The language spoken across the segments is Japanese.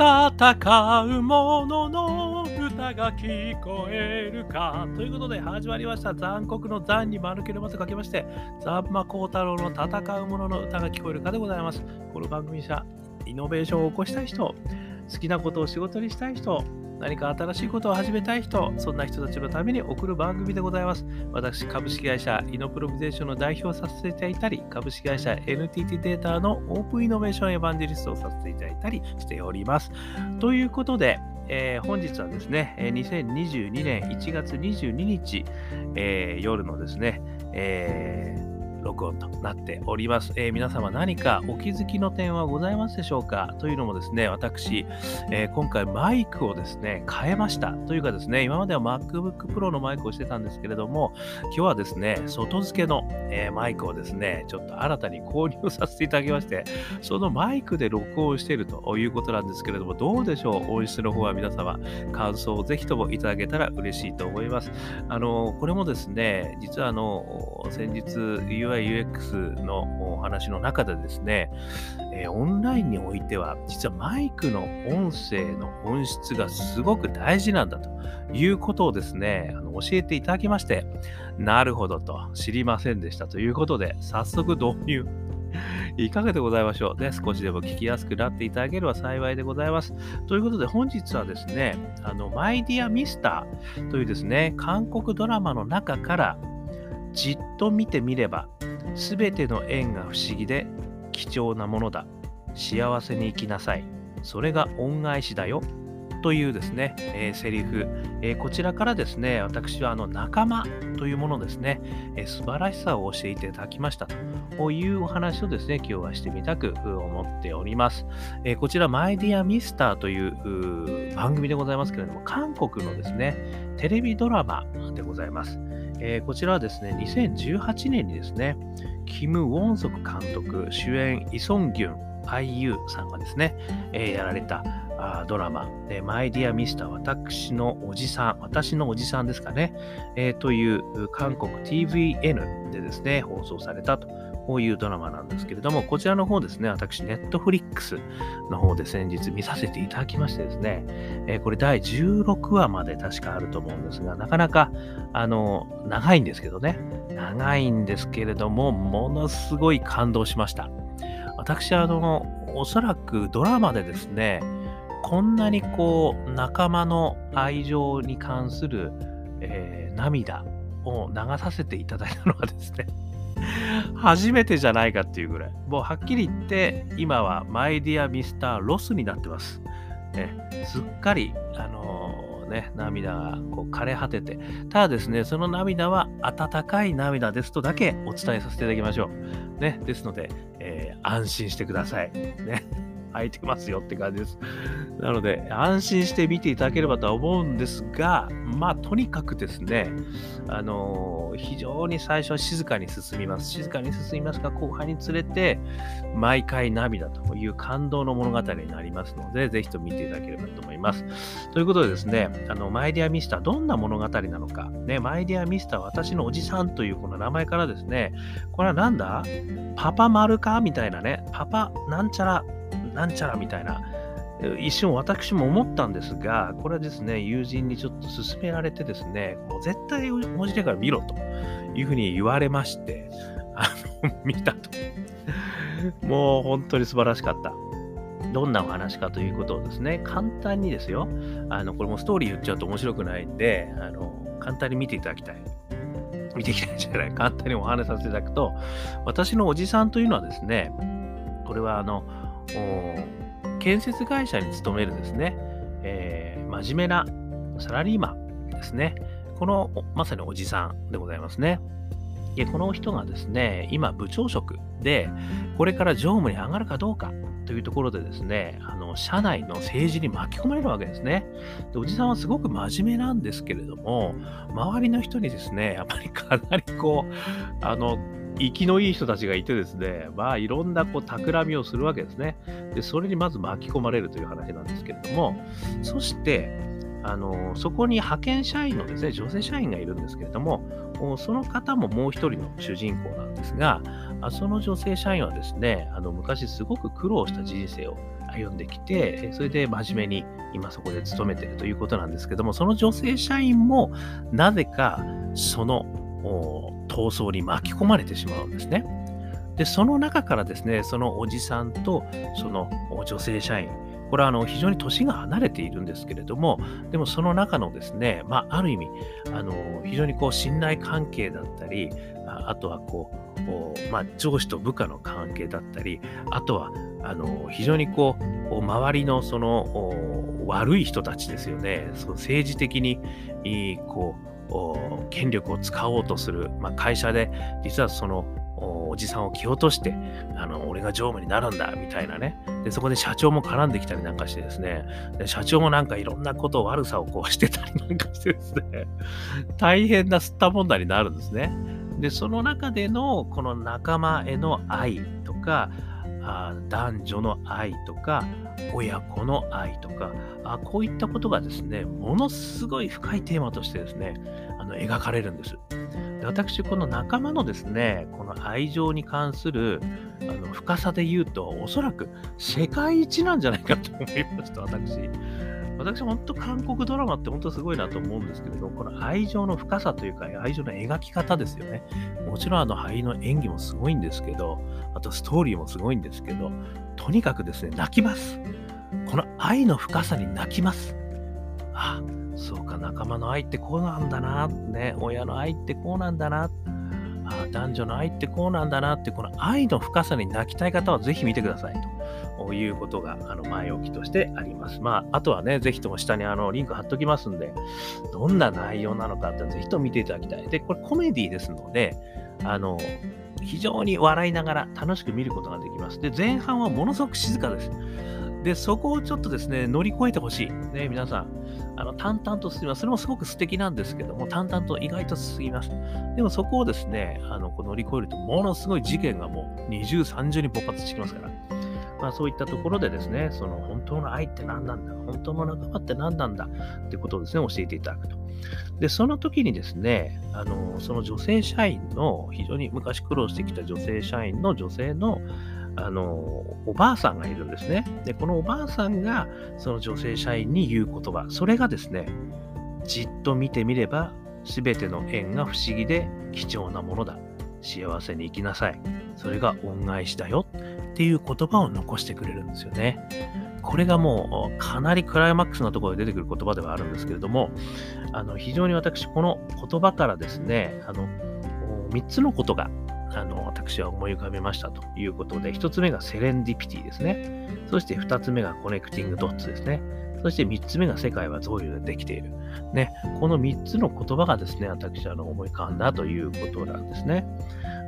戦う者のの歌が聞こえるか。ということで始まりました残酷の残に丸けれまとかけまして、ザンマコウタロウの戦う者の歌が聞こえるかでございます。この番組社、イノベーションを起こしたい人、好きなことを仕事にしたい人、何か新しいことを始めたい人、そんな人たちのために送る番組でございます。私、株式会社イノプロビゼーションの代表をさせていただいたり、株式会社 NTT データのオープンイノベーションエヴァンジェリストをさせていただいたりしております。ということで、えー、本日はですね、2022年1月22日、えー、夜のですね、えー録音となっております。えー、皆様何かお気づきの点はございますでしょうか？というのもですね、私、えー、今回マイクをですね、変えました。というかですね、今までは MacBook Pro のマイクをしてたんですけれども、今日はですね、外付けの、えー、マイクをですね、ちょっと新たに購入させていただきまして、そのマイクで録音しているということなんですけれども、どうでしょう？音質の方は皆様、感想をぜひともいただけたら嬉しいと思います。あの、これもですね、実はあの、先日 UI、UX のお話の中でですね、えー、オンラインにおいては、実はマイクの音声の音質がすごく大事なんだということをですね、あの教えていただきまして、なるほどと知りませんでしたということで、早速導入。いかがでございましょう？ね。少しでも聞きやすくなっていただければ幸いでございます。ということで本日はですね、あの、マイディアミスターというですね、韓国ドラマの中からじっと見てみればすべての縁が不思議で貴重なものだ。幸せに生きなさい。それが恩返しだよ。というですね、えー、セリフ、えー、こちらからですね、私はあの仲間というものですね、えー、素晴らしさを教えていただきましたというお話をですね、今日はしてみたく思っております。えー、こちら、マイディアミスターという番組でございますけれども、韓国のですね、テレビドラマでございます。えー、こちらはですね、2018年にですね、キム・ウォンソク監督、主演イ・ソンギュン、IU さんがですね、えー、やられたあドラマ、えー、マイ・ディア・ミスター、私のおじさん、私のおじさんですかね、えー、という韓国 TVN でですね、放送されたと。こういうドラマなんですけれども、こちらの方ですね、私、ネットフリックスの方で先日見させていただきましてですね、えー、これ第16話まで確かあると思うんですが、なかなか、あの、長いんですけどね、長いんですけれども、ものすごい感動しました。私、あの、おそらくドラマでですね、こんなにこう、仲間の愛情に関する、えー、涙を流させていただいたのはですね、初めてじゃないかっていうぐらい。もうはっきり言って、今はマイディアミスターロスになってます。ね、すっかり、あのー、ね、涙がこう枯れ果てて、ただですね、その涙は温かい涙ですとだけお伝えさせていただきましょう。ね、ですので、えー、安心してください。ね。空いてますよって感じです。なので、安心して見ていただければとは思うんですが、まあ、とにかくですね、あのー、非常に最初は静かに進みます。静かに進みますが、後半につれて、毎回涙という感動の物語になりますので、ぜひと見ていただければと思います。ということでですね、あの、マイディアミスター、どんな物語なのか、ね、マイディアミスター、私のおじさんというこの名前からですね、これはなんだ？パパ丸か？みたいなね、パパなんちゃらなんちゃらみたいな、一瞬私も思ったんですが、これはですね、友人にちょっと勧められてですね、もう絶対文字でから見ろというふうに言われまして、あの、見たと。もう本当に素晴らしかった。どんなお話かということをですね、簡単にですよ、あの、これもストーリー言っちゃうと面白くないんで、あの、簡単に見ていただきたい。見ていきたいじゃない、簡単にお話させていただくと、私のおじさんというのはですね、これはあの、建設会社に勤めるですね、えー、真面目なサラリーマンですね。このまさにおじさんでございますね。で、この人がですね、今部長職で、これから常務に上がるかどうかというところでですね、あの、社内の政治に巻き込まれるわけですね。で、おじさんはすごく真面目なんですけれども、周りの人にですね、やっぱりかなりこう、あの、生きのいい人たちがいてですね、まあいろんなこう企みをするわけですね。で、それにまず巻き込まれるという話なんですけれども、そして、あの、そこに派遣社員のですね、女性社員がいるんですけれども、その方ももう一人の主人公なんですが、その女性社員はですね、あの昔すごく苦労した人生を歩んできて、それで真面目に今そこで勤めてるということなんですけども、その女性社員もなぜかその闘争に巻き込まれてしまうんですね。で、その中からですね、そのおじさんとその女性社員、これはあの非常に年が離れているんですけれども、でもその中のですね、まあ、ある意味、あの非常にこう信頼関係だったり、あとはこう、まあ、上司と部下の関係だったり、あとはあの非常にこう、周りのその悪い人たちですよね、その政治的にこう権力を使おうとする、まあ、会社で、実はそのおじさんを蹴落として、あの、俺が常務になるんだ、みたいなね。で、そこで社長も絡んできたりなんかしてですね、で社長もなんかいろんなことを悪さをこうしてたりなんかしてですね、大変な吸った問題になるんですね。で、その中でのこの仲間への愛とか、あ男女の愛とか、親子の愛とかあ、こういったことがですね、ものすごい深いテーマとしてですね、あの描かれるんです。で私、この仲間のですね、この愛情に関するあの深さで言うと、おそらく世界一なんじゃないかと思いました、私。私、本当韓国ドラマって本当すごいなと思うんですけれど、この愛情の深さというか、愛情の描き方ですよね。もちろんあの俳優の演技もすごいんですけど、あとストーリーもすごいんですけど、とにかくですね、泣きます。この愛の深さに泣きます。あ、そうか、仲間の愛ってこうなんだな、ね、親の愛ってこうなんだな、あ男女の愛ってこうなんだなって、この愛の深さに泣きたい方はぜひ見てくださいと。いうことが、あの、前置きとしてあります。まあ、あとはね、ぜひとも下にあの、リンク貼っときますんで、どんな内容なのかってぜひとも見ていただきたい。で、これコメディですので、あの、非常に笑いながら楽しく見ることができます。で、前半はものすごく静かです。で、そこをちょっとですね、乗り越えてほしい。ね、皆さん。あの、淡々と進みます。それもすごく素敵なんですけども、淡々と意外と進みます。でもそこをですね、あの、こう乗り越えると、ものすごい事件がもう二重、三重に勃発してきますから。まあ、そういったところでですね、その本当の愛って何なんだ、本当の仲間って何なんだってことをですね、教えていただくと。で、その時にですね、あの、その女性社員の、非常に昔苦労してきた女性社員の女性の、あの、おばあさんがいるんですね。で、このおばあさんが、その女性社員に言う言葉、それがですね、じっと見てみれば、すべての縁が不思議で貴重なものだ。幸せに生きなさい。それが恩返しだよ。っていう言葉を残してくれるんですよね。これがもうかなりクライマックスなところで出てくる言葉ではあるんですけれども、あの非常に私、この言葉からですね、あの3つのことがあの私は思い浮かべましたということで、1つ目がセレンディピティですね。そして2つ目が connecting dots ですね。そして3つ目が世界は贈与でできている。ね、この3つの言葉がですね、私は思い浮かんだということなんですね。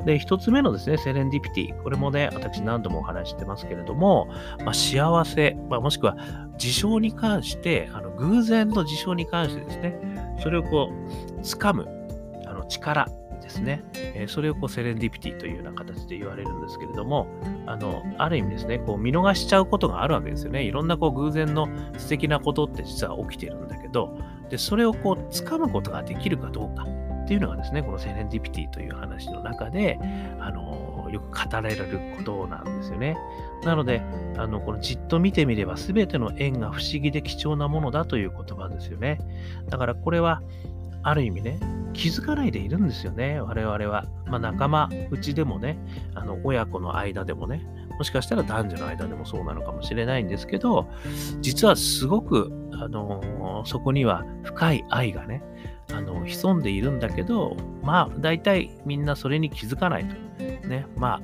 で、一つ目のですね、セレンディピティ。これもね、私何度もお話してますけれども、まあ、幸せ、まあ、もしくは事象に関して、あの偶然の事象に関してですね、それをこう、掴む、あの力ですね、え、それをこうセレンディピティというような形で言われるんですけれども、あの、ある意味ですね、こう見逃しちゃうことがあるわけですよね。いろんなこう偶然の素敵なことって実は起きているんだけど、で、それをこう掴むことができるかどうか。っていうのがですね、このセレンディピティという話の中で、あの、よく語られることなんですよね。なので、あの、このじっと見てみれば全ての縁が不思議で貴重なものだという言葉ですよね。だからこれは、ある意味ね、気づかないでいるんですよね、我々は。まあ、仲間うちでもね、あの親子の間でもね、もしかしたら男女の間でもそうなのかもしれないんですけど、実はすごく、あのそこには深い愛がね、あの潜んでいるんだけど、まあ、大体みんなそれに気づかないと。ね、ま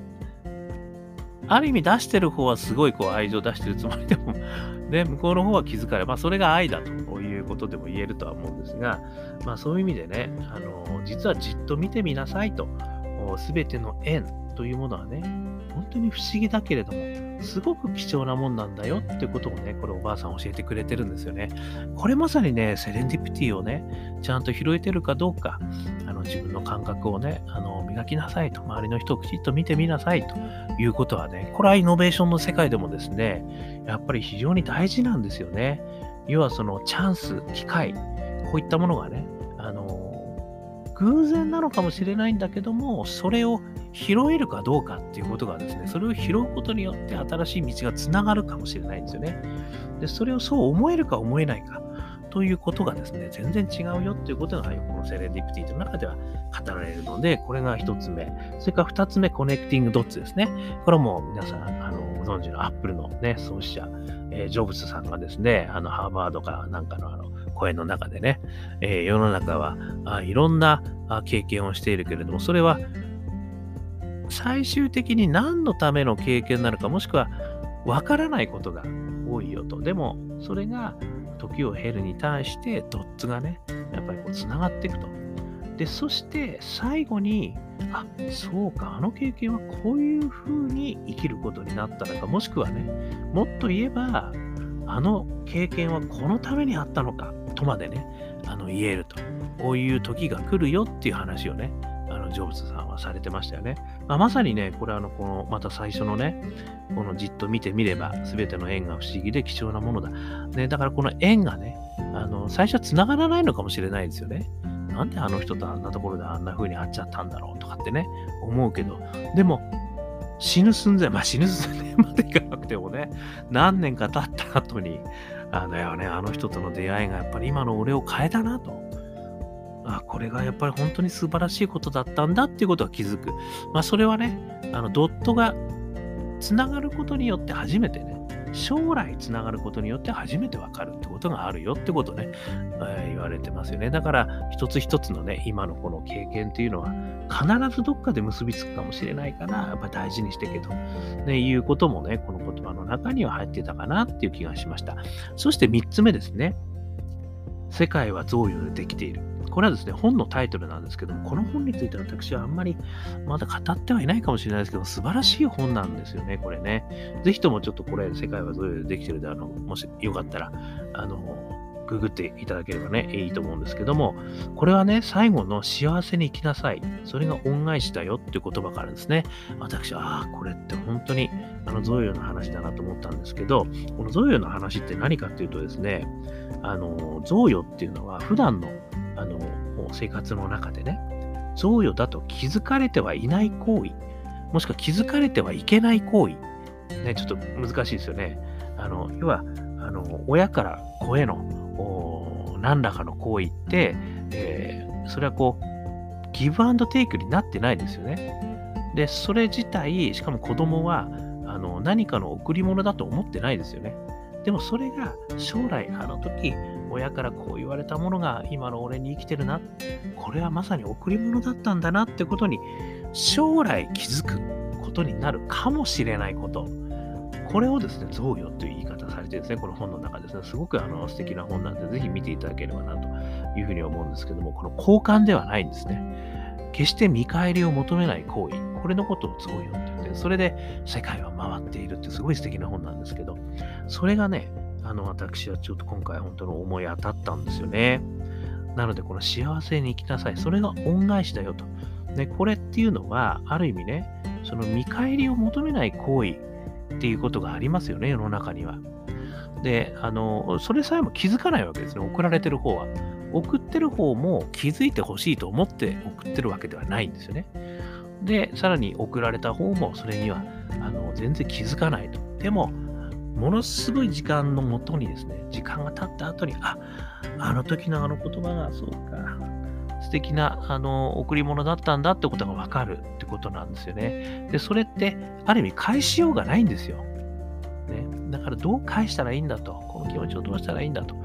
あ、ある意味出してる方はすごいこう愛情出してるつもりでも、ね、向こうの方は気づかない。まあ、それが愛だとことでも言えるとは思うんですが、まあ、そういう意味でね、あの実はじっと見てみなさいと、すべての縁というものはね、本当に不思議だけれども、すごく貴重なもんなんだよってことをね、これおばあさん教えてくれてるんですよね。これまさにね、セレンディピティをね、ちゃんと拾えてるかどうか、あの自分の感覚をね、あの磨きなさいと、周りの人をきちっと見てみなさいということはね、これはイノベーションの世界でもですね、やっぱり非常に大事なんですよね。要はそのチャンス、機会、こういったものがね、あの、偶然なのかもしれないんだけども、それを拾えるかどうかっていうことがですね、それを拾うことによって新しい道がつながるかもしれないんですよね。で、それをそう思えるか思えないかということがですね、全然違うよっていうことが、このセレンディピティの中では語られるので、これが一つ目。それから二つ目、 connecting dots ですね。これも皆さん、ご存知のアップルのね、創始者、えー、ジョブズさんがですね、あの、ハーバードかなんかのあの、声の中でね、えー、世の中はあいろんな経験をしているけれども、それは最終的に何のための経験なのか、もしくはわからないことが多いよと。でも、それが時を経るに対して、ドッツがね、やっぱりこう繋がっていくと。で、そして最後に、あ、そうか、あの経験はこういうふうに生きることになったのか、もしくはね、もっと言えば、あの経験はこのためにあったのか、とまでね、あの言えると。こういう時が来るよっていう話をね、あのジョブズさんはされてましたよね。まあ、まさにね、これあの、この、また最初のね、このじっと見てみれば、すべての縁が不思議で貴重なものだ。ね、だからこの縁がね、あの、最初は繋がらないのかもしれないですよね。なんであの人とあんなところであんな風に会っちゃったんだろうとかってね、思うけど、でも、死ぬ寸前、まあ死ぬ寸前までいかなくてもね、何年か経った後に、あのよね、あの人との出会いがやっぱり今の俺を変えたなと。あ、これがやっぱり本当に素晴らしいことだったんだっていうことは気づく。まあそれはね、あのドットがつながることによって初めてね、将来つながることによって初めてわかるってことがあるよってことね、えー、言われてますよね。だから一つ一つのね、今のこの経験っていうのは必ずどっかで結びつくかもしれないから、やっぱ大事にしてけと、ね、いうこともね、この言葉の中には入ってたかなっていう気がしました。そして三つ目ですね。世界は贈与でできている。これはですね、本のタイトルなんですけども、この本については私はあんまりまだ語ってはいないかもしれないですけど、素晴らしい本なんですよね、これね。ぜひともちょっとこれ、世界はどういうできてるで、あの、もしよかったら、あの、ググっていただければね、いいと思うんですけども、これはね、最後の幸せに生きなさい。それが恩返しだよっていう言葉からですね、私は、ああ、これって本当に、あの、贈与の話だなと思ったんですけど、この贈与の話って何かっていうとですね、あの、贈与っていうのは、普段のあの生活の中でね、贈与だと気づかれてはいない行為、もしくは気づかれてはいけない行為、ね、ちょっと難しいですよね。あの要はあの、親から子への何らかの行為って、えー、それはこう、ギブアンドテイクになってないですよね。で、それ自体、しかも子供はあの何かの贈り物だと思ってないですよね。でもそれが将来、あの時、親からこう言われたものが今の俺に生きてるな。これはまさに贈り物だったんだなってことに、将来気づくことになるかもしれないこと。これをですね、贈与という言い方されてですね、この本の中ですね、すごくあの素敵な本なんで、ぜひ見ていただければなというふうに思うんですけども、この交換ではないんですね。決して見返りを求めない行為、これのことを贈与って言って、それで世界は回っているってすごい素敵な本なんですけど、それがね、あの、私はちょっと今回本当の思い当たったんですよね。なので、この幸せに生きなさい。それが恩返しだよと。ね、これっていうのは、ある意味ね、その見返りを求めない行為っていうことがありますよね、世の中には。で、あの、それさえも気づかないわけですね、送られてる方は。送ってる方も気づいてほしいと思って送ってるわけではないんですよね。で、さらに送られた方もそれにはあの全然気づかないと。でも、ものすごい時間のもとにですね、時間が経った後に、あ、あの時のあの言葉が、そうか、素敵な、あの、贈り物だったんだってことがわかるってことなんですよね。で、それって、ある意味返しようがないんですよ。ね。だから、どう返したらいいんだと、この気持ちをどうしたらいいんだと。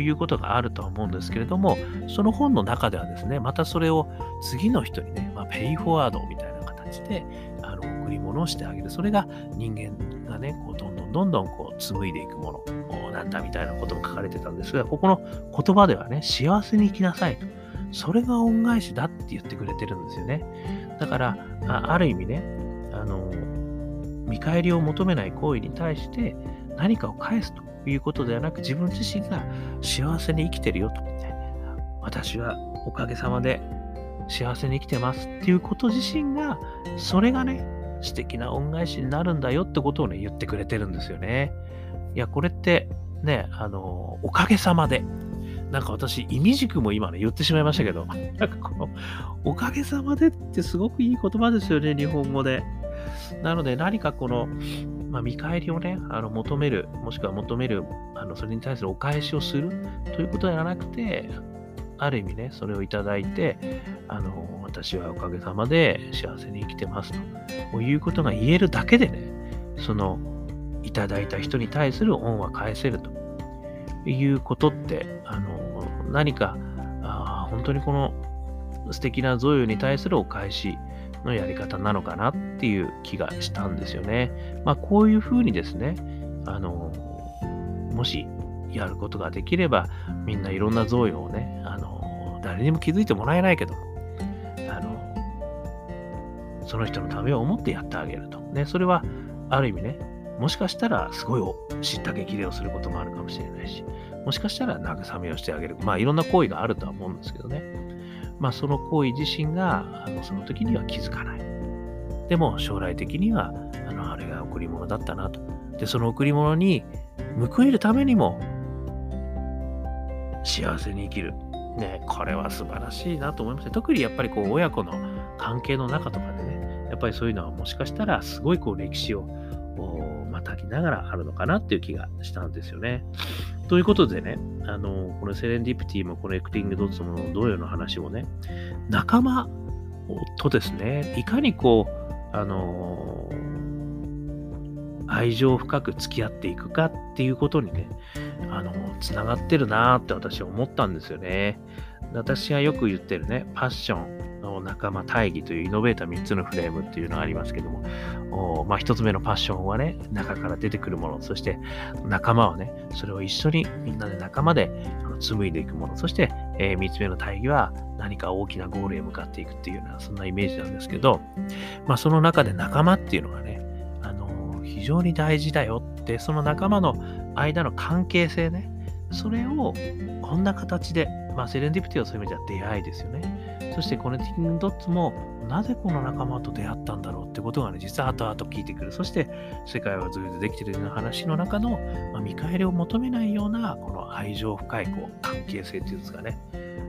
いうことがあるとは思うんですけれども、その本の中ではですね、またそれを次の人にね、まあ、ペイフォワードみたいな形で、あの、贈り物をしてあげる。それが人間がね、こうどんどんどんどんこう紡いでいくものなんだみたいなことも書かれてたんですが、ここの言葉ではね、幸せに生きなさいと。それが恩返しだって言ってくれてるんですよね。だから、ある意味ね、あの、見返りを求めない行為に対して何かを返すということではなく、自分自身が幸せに生きてるよと。私はおかげさまで幸せに生きてますっていうこと自身が、それがね、素敵な恩返しになるんだよってことをね、言ってくれてるんですよね。いや、これってね、あの、おかげさまで、なんか私、意味軸も今ね、言ってしまいましたけど、なんかこの、おかげさまでってすごくいい言葉ですよね、日本語で。なので、何かこの、まあ、見返りをね、あの求める、もしくは求める、あのそれに対するお返しをするということではなくて、ある意味ね、それをいただいて、あの、私はおかげさまで幸せに生きてますということが言えるだけでね、その、いただいた人に対する恩は返せるということって、あの、何か、あ本当にこの素敵な贈与に対するお返しのやり方なのかなっていう気がしたんですよね。まあ、こういうふうにですね、あの、もしやることができれば、みんないろんな贈与をね、あの、誰にも気づいてもらえないけど、あの、その人のためを思ってやってあげると。ね、それは、ある意味ね、もしかしたらすごい知った激励をすることもあるかもしれないし、もしかしたら慰めをしてあげる。まあいろんな行為があるとは思うんですけどね。まあその行為自身があのその時には気づかない。でも将来的にはあのあれが贈り物だったなと。で、その贈り物に報いるためにも幸せに生きる。ね、これは素晴らしいなと思います特にやっぱりこう親子の関係の中とかでね、やっぱりそういうのはもしかしたらすごいこう歴史をまたぎながらあるのかなっていう気がしたんですよね。ということでね、あの、このセレンディピティも connecting dots も同様の話をね、仲間とですね、いかにこう、あの愛情深く付き合っていくかっていうことにね、あの、つながってるなーって私は思ったんですよね。私がよく言ってるね、パッション、仲間、大義というイノベーター3つのフレームっていうのがありますけども、まあ、1つ目のパッションはね、中から出てくるもの、そして仲間はね、それを一緒にみんなで仲間で紡いでいくもの、そして、えー、3つ目の大義は何か大きなゴールへ向かっていくっていうような、そんなイメージなんですけど、まあ、その中で仲間っていうのがね、非常に大事だよって、その仲間の間の関係性ね、それをこんな形で、まあ、セレンディプティはそういう意味では出会いですよね。そしてコネティングドッツもなぜこの仲間と出会ったんだろうってことがね、実は後々聞いてくる。そして世界はずっとできてるような話の中の、まあ、見返りを求めないようなこの愛情深いこう関係性っていうんですかね。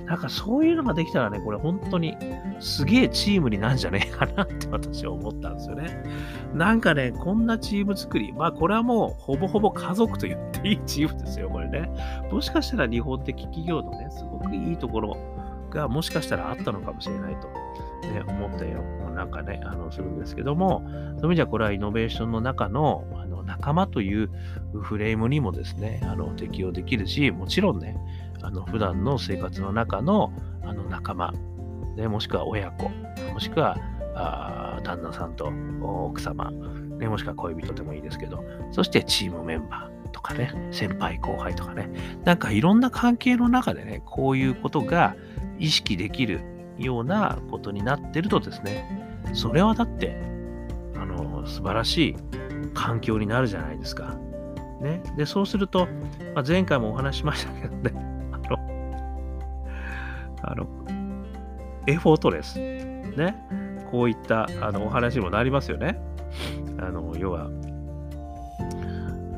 なんかそういうのができたらね、これ本当にすげえチームになんじゃねえか なって私は思ったんですよね。なんかね、こんなチーム作り、まあこれはもうほぼほぼ家族と言っていいチームですよ、これね。もしかしたら日本的企業のね、すごくいいところがもしかしたらあったのかもしれないと、ね、思ったよ。なんかね、あの、するんですけども、そういう意味じゃこれはイノベーションの中のあの仲間というフレームにもですね、あの適用できるし、もちろんね、あの普段の生活の中のあの仲間、ね、もしくは親子、もしくはあ旦那さんと奥様、ね、もしくは恋人でもいいですけど、そしてチームメンバーとかね、先輩後輩とかね、なんかいろんな関係の中でね、こういうことが意識できるようなことになってるとですね、それはだって、あの、素晴らしい環境になるじゃないですか。ね。で、そうすると、まあ、前回もお話しましたけどね、あの、エフォートレス。ね。こういったあのお話にもなりますよね。あの、要は、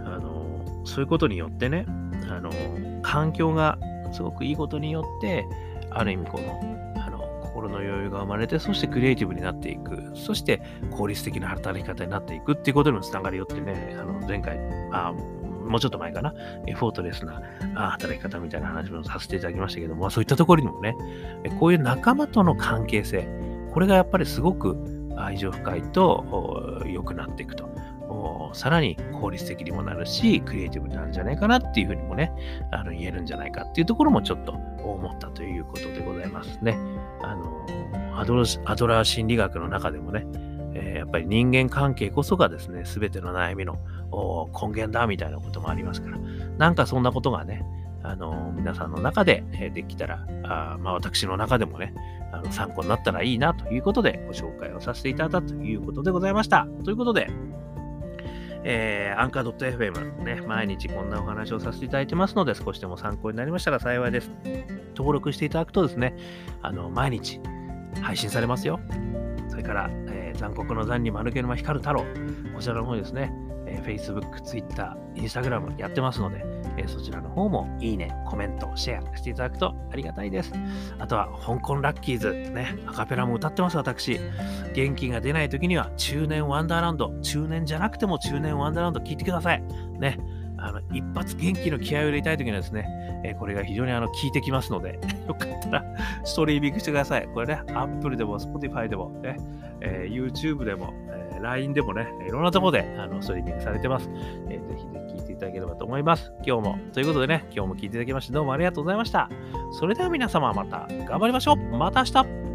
あの、そういうことによってね、あの、環境がすごくいいことによって、ある意味この、あの、心の余裕が生まれて、そしてクリエイティブになっていく、そして効率的な働き方になっていくっていうことにもつながるよってね、あの、前回、あもうちょっと前かな、フォートレスな働き方みたいな話もさせていただきましたけども、そういったところにもね、こういう仲間との関係性、これがやっぱりすごく愛情深いと良くなっていくと。さらに効率的にもなるし、クリエイティブなんじゃないかなっていうふうにもね、あの言えるんじゃないかっていうところもちょっと思ったということでございますね。あのアドラー心理学の中でもね、え、やっぱり人間関係こそがですね、すべての悩みの根源だみたいなこともありますから、なんかそんなことがね、あの皆さんの中でできたら、あまあ、私の中でもね、あの参考になったらいいなということでご紹介をさせていただいたということでございました。ということで、え、アンカー .fm ね、毎日こんなお話をさせていただいてますので、少しでも参考になりましたら幸いです。登録していただくとですね、あの、毎日配信されますよ。それから、えー、残酷の残に丸毛沼光る太郎、こちらの方ですね、えー、Facebook、Twitter、Instagram やってますので、えー、そちらの方もいいね、コメント、シェアしていただくとありがたいです。あとは、香港ラッキーズ、ね、アカペラも歌ってます、私。元気が出ない時には、中年ワンダーランド、中年じゃなくても中年ワンダーランド聞いてください。ね。あの一発元気の気合を入れたい時にはですね、えー、これが非常にあの効いてきますので、よかったらストリーミングしてください。これね、Apple でも Spotify でもね、えー、YouTube でも、えー、LINE でもね、いろんなところであのストリーミングされてます。えー、ぜひぜひ聞いていただければと思います。今日も、ということでね、今日も聞いていただきましてどうもありがとうございました。それでは皆様また頑張りましょう。また明日